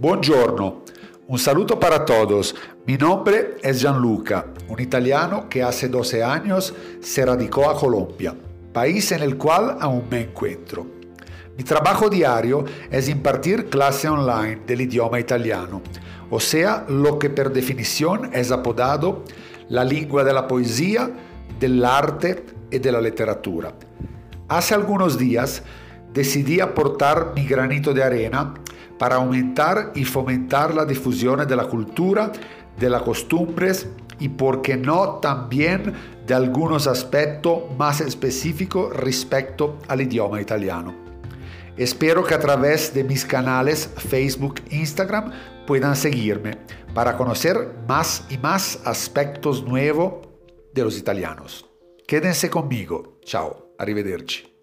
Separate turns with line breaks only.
Buongiorno, un saludo para todos. Mi nombre es Gianluca, un italiano que hace 12 años se radicó a Colombia, país en el cual aún me encuentro. Mi trabajo diario es impartir clase online del idioma italiano, o sea, lo que per definición es apodado la lengua de la poesía, del arte y de la literatura. Hace algunos días decidí aportar mi granito de arena para aumentar y fomentar la difusión de la cultura, de las costumbres y, por qué no, también de algunos aspectos más específicos respecto al idioma italiano. Espero que a través de mis canales Facebook Instagram puedan seguirme para conocer más y más aspectos nuevos de los italianos. Quédense conmigo. Ciao, arrivederci.